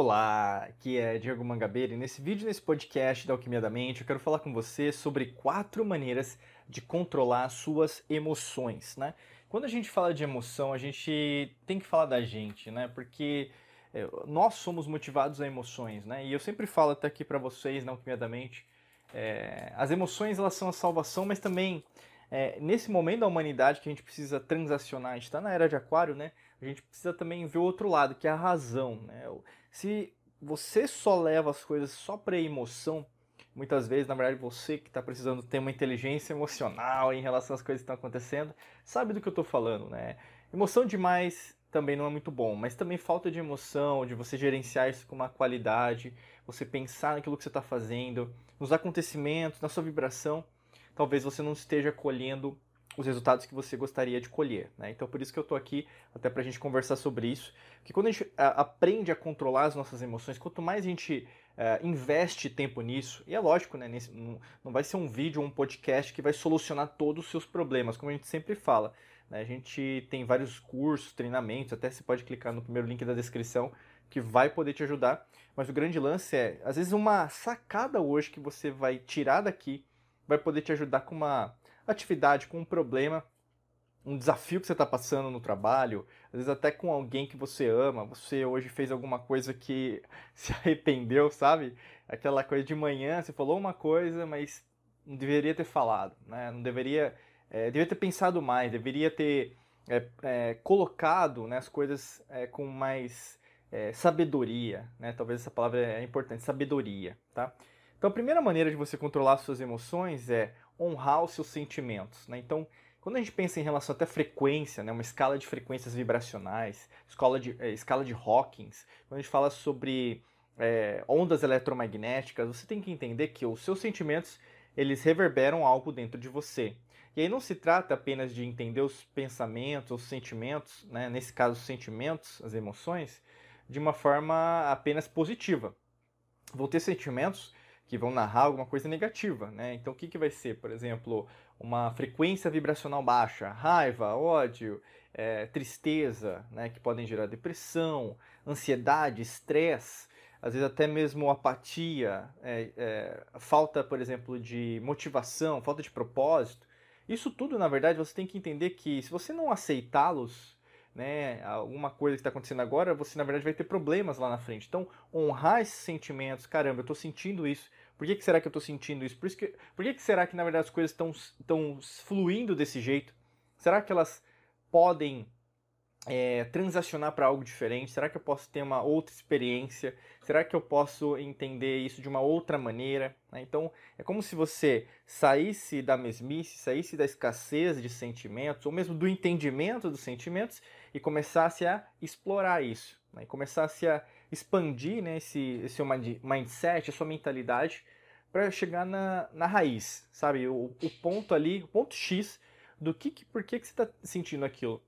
Olá, aqui é Diego Mangabeira e nesse vídeo, nesse podcast da Alquimia da Mente, eu quero falar com você sobre quatro maneiras de controlar suas emoções, né? Quando a gente fala de emoção, a gente tem que falar da gente, né? Porque é, nós somos motivados a emoções, né? E eu sempre falo até aqui para vocês na Alquimia da Mente, é, as emoções elas são a salvação, mas também é, nesse momento da humanidade que a gente precisa transacionar, a gente está na era de aquário, né? A gente precisa também ver o outro lado, que é a razão, né? Se você só leva as coisas só para emoção, muitas vezes, na verdade, você que está precisando ter uma inteligência emocional em relação às coisas que estão acontecendo, sabe do que eu estou falando, né? Emoção demais também não é muito bom, mas também falta de emoção, de você gerenciar isso com uma qualidade, você pensar naquilo que você está fazendo, nos acontecimentos, na sua vibração talvez você não esteja colhendo os resultados que você gostaria de colher. Né? Então, por isso que eu estou aqui, até para a gente conversar sobre isso. Que quando a gente aprende a controlar as nossas emoções, quanto mais a gente uh, investe tempo nisso, e é lógico, né, nesse, não, não, vai ser um vídeo ou um podcast que vai solucionar todos os seus problemas, como a gente sempre fala. Né? A gente tem vários cursos, treinamentos, até você pode clicar no primeiro link da descrição que vai poder te ajudar. Mas o grande lance é, às vezes, uma sacada hoje que você vai tirar daqui vai poder te ajudar com uma atividade, com um problema, um desafio que você está passando no trabalho, às vezes até com alguém que você ama, você hoje fez alguma coisa que se arrependeu, sabe? Aquela coisa de manhã, você falou uma coisa, mas não deveria ter falado, né? Não deveria, é, deveria ter pensado mais, deveria ter é, é, colocado né, as coisas com mais sabedoria, né? Talvez essa palavra é importante, sabedoria, tá? Então, a primeira maneira de você controlar suas emoções é honrar os seus sentimentos. Né? Então, quando a gente pensa em relação até frequência, né, uma escala de frequências vibracionais, escala de, é, escala de Hawkins, quando a gente fala sobre é, ondas eletromagnéticas, você tem que entender que os seus sentimentos eles reverberam algo dentro de você. E aí não se trata apenas de entender os pensamentos, os sentimentos, né, nesse caso os sentimentos, as emoções, de uma forma apenas positiva. Vão ter sentimentos que vão narrar alguma coisa negativa, né? Então o que, que vai ser, por exemplo, uma frequência vibracional baixa, raiva, ódio, é, tristeza, né? Que podem gerar depressão, ansiedade, estresse, às vezes até mesmo apatia, é, é, falta, por exemplo, de motivação, falta de propósito. Isso tudo, na verdade, você tem que entender que se você não aceitá-los, né, alguma coisa que está acontecendo agora, você na verdade vai ter problemas lá na frente. Então, honrar esses sentimentos, caramba, eu estou sentindo isso, por que, que será que eu estou sentindo isso? Por, isso que, por que, que será que na verdade as coisas estão fluindo desse jeito? Será que elas podem é, transacionar para algo diferente? Será que eu posso ter uma outra experiência? Será que eu posso entender isso de uma outra maneira? Né? Então, é como se você saísse da mesmice, saísse da escassez de sentimentos, ou mesmo do entendimento dos sentimentos, e começasse a explorar isso, né? e começasse a expandir né, esse, seu mindset, a sua mentalidade, para chegar na, na raiz, sabe? O, o, ponto ali, o ponto X do que, que por que, que você está sentindo aquilo.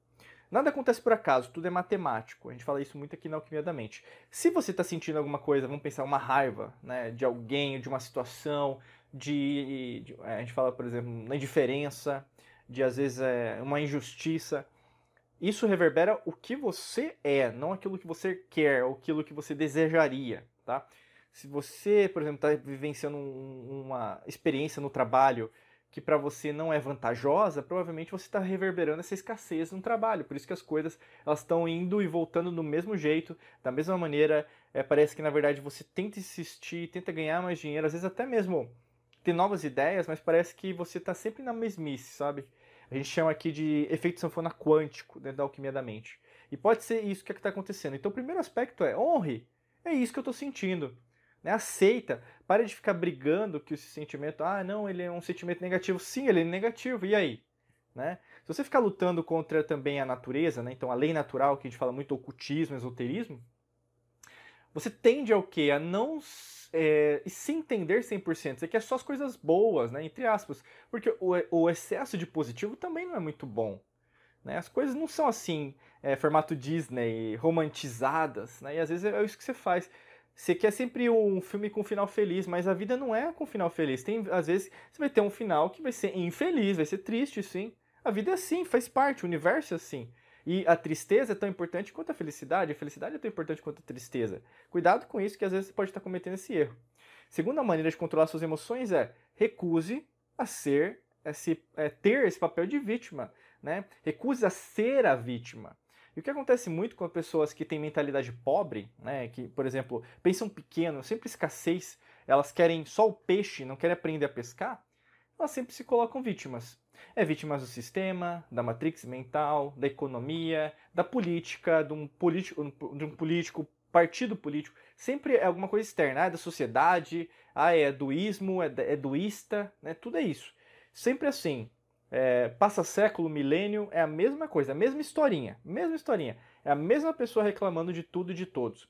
Nada acontece por acaso, tudo é matemático. A gente fala isso muito aqui na Alquimia da Mente. Se você está sentindo alguma coisa, vamos pensar uma raiva né, de alguém, de uma situação, de, de, é, a gente fala, por exemplo, na indiferença, de às vezes é, uma injustiça isso reverbera o que você é, não aquilo que você quer, ou aquilo que você desejaria, tá? Se você, por exemplo, está vivenciando um, uma experiência no trabalho que para você não é vantajosa, provavelmente você está reverberando essa escassez no trabalho. Por isso que as coisas elas estão indo e voltando do mesmo jeito, da mesma maneira. É, parece que na verdade você tenta insistir, tenta ganhar mais dinheiro, às vezes até mesmo ter novas ideias, mas parece que você está sempre na mesmice, sabe? A gente chama aqui de efeito sanfona quântico dentro da alquimia da mente. E pode ser isso que é está acontecendo. Então, o primeiro aspecto é honre. É isso que eu estou sentindo. Né? Aceita. Pare de ficar brigando que esse sentimento, ah, não, ele é um sentimento negativo. Sim, ele é negativo. E aí? Né? Se você ficar lutando contra também a natureza, né? então a lei natural, que a gente fala muito ocultismo, esoterismo, você tende ao quê? A não é, se entender 100%. Você quer só as coisas boas, né? Entre aspas. Porque o, o excesso de positivo também não é muito bom. Né? As coisas não são assim, é, formato Disney, romantizadas, né? E às vezes é isso que você faz. Você quer sempre um filme com um final feliz, mas a vida não é com final feliz. Tem, às vezes você vai ter um final que vai ser infeliz, vai ser triste, sim. A vida é assim, faz parte, o universo é assim. E a tristeza é tão importante quanto a felicidade, a felicidade é tão importante quanto a tristeza. Cuidado com isso, que às vezes você pode estar cometendo esse erro. Segunda maneira de controlar suas emoções é recuse a ser, a se, é, ter esse papel de vítima. Né? Recuse a ser a vítima. E o que acontece muito com pessoas que têm mentalidade pobre, né, que, por exemplo, pensam pequeno, sempre escassez, elas querem só o peixe, não querem aprender a pescar, elas sempre se colocam vítimas. É vítimas do sistema, da matrix mental, da economia, da política, de um político, de um político partido político. Sempre é alguma coisa externa. Ah, é da sociedade, ah, é do ismo, é, é doísta, né? tudo é isso. Sempre assim. É, passa século, milênio, é a mesma coisa, a mesma historinha, mesma historinha. É a mesma pessoa reclamando de tudo e de todos.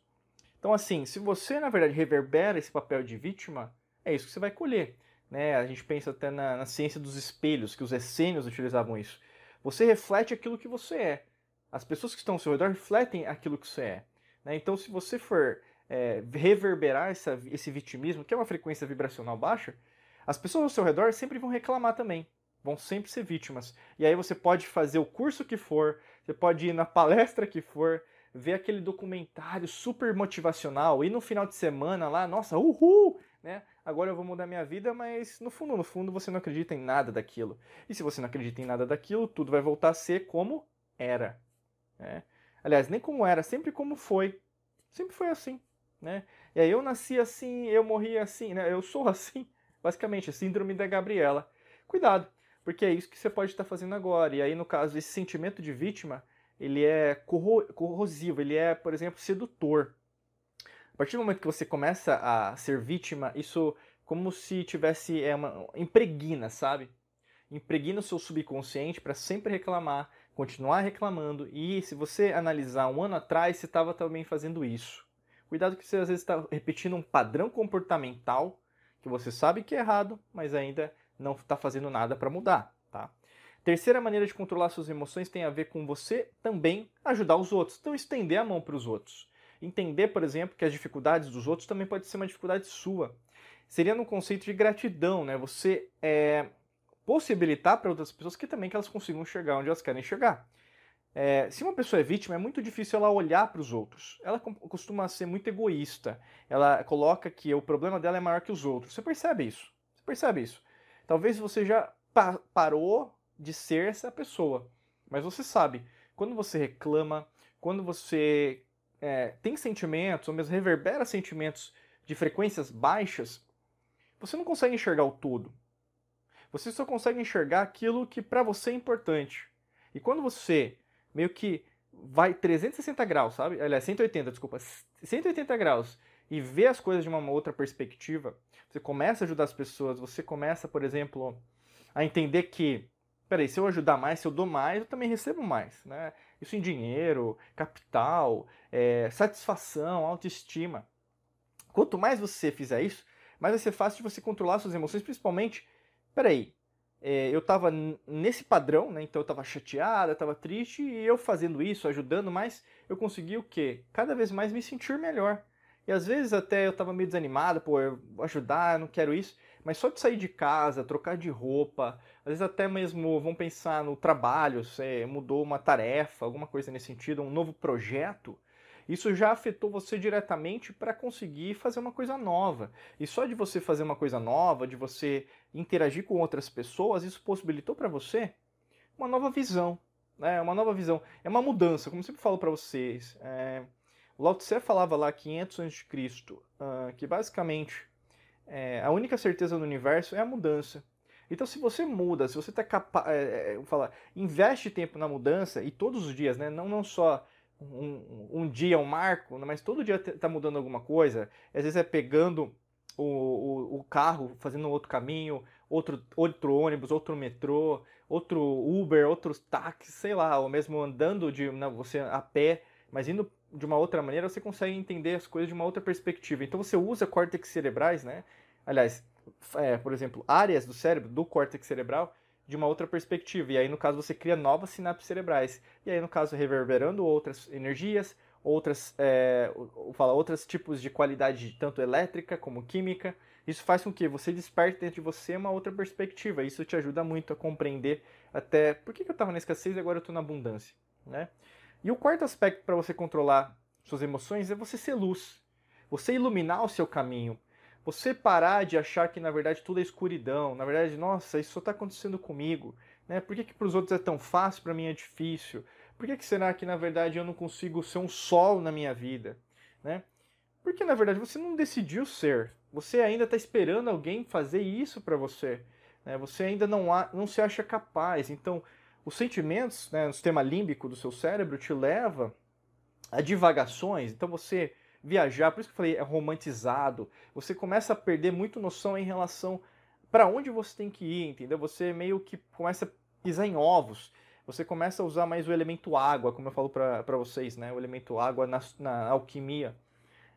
Então, assim, se você, na verdade, reverbera esse papel de vítima, é isso que você vai colher. Né? A gente pensa até na, na ciência dos espelhos, que os essênios utilizavam isso. Você reflete aquilo que você é. As pessoas que estão ao seu redor refletem aquilo que você é. Né? Então, se você for é, reverberar essa, esse vitimismo, que é uma frequência vibracional baixa, as pessoas ao seu redor sempre vão reclamar também. Vão sempre ser vítimas. E aí você pode fazer o curso que for, você pode ir na palestra que for, ver aquele documentário super motivacional, e no final de semana lá, nossa, uhul! Né? agora eu vou mudar minha vida, mas no fundo, no fundo, você não acredita em nada daquilo. E se você não acredita em nada daquilo, tudo vai voltar a ser como era. Né? Aliás, nem como era, sempre como foi. Sempre foi assim. Né? E aí eu nasci assim, eu morri assim, né? eu sou assim. Basicamente, a síndrome da Gabriela. Cuidado, porque é isso que você pode estar fazendo agora. E aí, no caso, esse sentimento de vítima, ele é corrosivo, ele é, por exemplo, sedutor partir do momento que você começa a ser vítima, isso como se tivesse é uma impregna, sabe? Impregna o seu subconsciente para sempre reclamar, continuar reclamando. E se você analisar um ano atrás, você estava também fazendo isso. Cuidado que você às vezes está repetindo um padrão comportamental que você sabe que é errado, mas ainda não está fazendo nada para mudar, tá? Terceira maneira de controlar suas emoções tem a ver com você também ajudar os outros. Então estender a mão para os outros. Entender, por exemplo, que as dificuldades dos outros também pode ser uma dificuldade sua. Seria no conceito de gratidão, né? Você é, possibilitar para outras pessoas que também que elas consigam chegar onde elas querem chegar. É, se uma pessoa é vítima, é muito difícil ela olhar para os outros. Ela costuma ser muito egoísta. Ela coloca que o problema dela é maior que os outros. Você percebe isso? Você percebe isso? Talvez você já pa parou de ser essa pessoa. Mas você sabe, quando você reclama, quando você é, tem sentimentos, ou mesmo reverbera sentimentos de frequências baixas, você não consegue enxergar o todo. Você só consegue enxergar aquilo que para você é importante. E quando você meio que vai 360 graus, sabe? Aliás, 180, desculpa, 180 graus e vê as coisas de uma outra perspectiva, você começa a ajudar as pessoas, você começa, por exemplo, a entender que, peraí, se eu ajudar mais, se eu dou mais, eu também recebo mais, né? Isso em dinheiro, capital, é, satisfação, autoestima. Quanto mais você fizer isso, mais vai ser fácil de você controlar suas emoções, principalmente, peraí, é, eu estava nesse padrão, né? Então eu estava chateada, estava triste, e eu fazendo isso, ajudando mais, eu consegui o quê? Cada vez mais me sentir melhor. E às vezes até eu estava meio desanimado, pô, eu vou ajudar, eu não quero isso. Mas só de sair de casa, trocar de roupa, às vezes até mesmo vão pensar no trabalho, você mudou uma tarefa, alguma coisa nesse sentido, um novo projeto, isso já afetou você diretamente para conseguir fazer uma coisa nova. E só de você fazer uma coisa nova, de você interagir com outras pessoas, isso possibilitou para você uma nova visão. Né? Uma nova visão. É uma mudança, como eu sempre falo para vocês. É... Lao Tse falava lá 500 a.C. Uh, que basicamente é, a única certeza no universo é a mudança. Então, se você muda, se você está capaz, é, é, falar, investe tempo na mudança e todos os dias, né? Não, não só um, um dia um marco, né, mas todo dia está mudando alguma coisa. Às vezes é pegando o, o, o, carro, fazendo outro caminho, outro, outro ônibus, outro metrô, outro Uber, outros táxis, sei lá, ou mesmo andando de você a pé, mas indo de uma outra maneira, você consegue entender as coisas de uma outra perspectiva. Então você usa córtex cerebrais, né? Aliás, é, por exemplo, áreas do cérebro, do córtex cerebral, de uma outra perspectiva. E aí, no caso, você cria novas sinapses cerebrais. E aí, no caso, reverberando outras energias, outras, é, fala, outros tipos de qualidade, tanto elétrica como química. Isso faz com que você desperte dentro de você uma outra perspectiva. Isso te ajuda muito a compreender até por que, que eu estava na escassez e agora eu estou na abundância. né? E o quarto aspecto para você controlar suas emoções é você ser luz. Você iluminar o seu caminho. Você parar de achar que na verdade tudo é escuridão. Na verdade, nossa, isso só está acontecendo comigo. Né? Por que, que para os outros é tão fácil, para mim é difícil? Por que, que será que na verdade eu não consigo ser um sol na minha vida? Né? Porque na verdade você não decidiu ser. Você ainda está esperando alguém fazer isso para você. Né? Você ainda não, há, não se acha capaz. Então, os sentimentos, né, o sistema límbico do seu cérebro te leva a divagações. Então você viajar, por isso que eu falei, é romantizado. Você começa a perder muito noção em relação para onde você tem que ir, entendeu? Você meio que começa a pisar em ovos. Você começa a usar mais o elemento água, como eu falo para vocês, né? O elemento água na, na alquimia.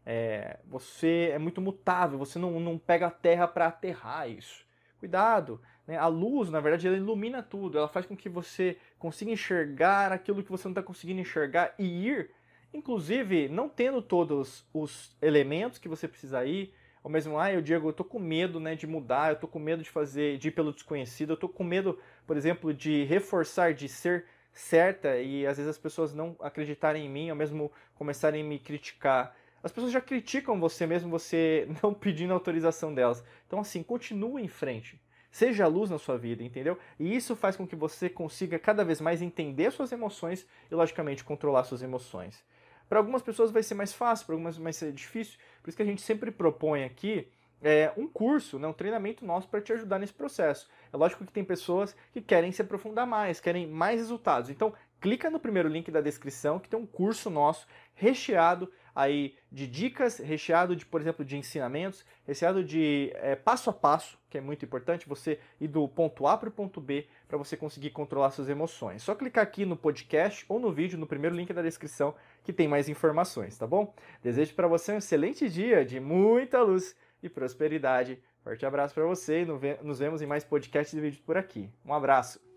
É, você é muito mutável, você não, não pega a terra para aterrar isso. Cuidado, né? A luz, na verdade, ela ilumina tudo. Ela faz com que você consiga enxergar aquilo que você não está conseguindo enxergar e ir, inclusive, não tendo todos os elementos que você precisa ir. Ou mesmo, ah, eu Diego, eu tô com medo, né, de mudar, eu tô com medo de fazer, de ir pelo desconhecido, eu tô com medo, por exemplo, de reforçar, de ser certa e às vezes as pessoas não acreditarem em mim, ou mesmo começarem a me criticar. As pessoas já criticam você mesmo você não pedindo autorização delas. Então assim, continue em frente. Seja a luz na sua vida, entendeu? E isso faz com que você consiga cada vez mais entender suas emoções e, logicamente, controlar suas emoções. Para algumas pessoas vai ser mais fácil, para algumas vai ser difícil. Por isso que a gente sempre propõe aqui é, um curso, né, um treinamento nosso para te ajudar nesse processo. É lógico que tem pessoas que querem se aprofundar mais, querem mais resultados. Então, clica no primeiro link da descrição que tem um curso nosso recheado aí de dicas, recheado de, por exemplo, de ensinamentos, recheado de é, passo a passo, que é muito importante, você ir do ponto A para o ponto B para você conseguir controlar suas emoções. Só clicar aqui no podcast ou no vídeo, no primeiro link da descrição, que tem mais informações, tá bom? Desejo para você um excelente dia de muita luz e prosperidade. Forte abraço para você e nos vemos em mais podcasts e vídeos por aqui. Um abraço!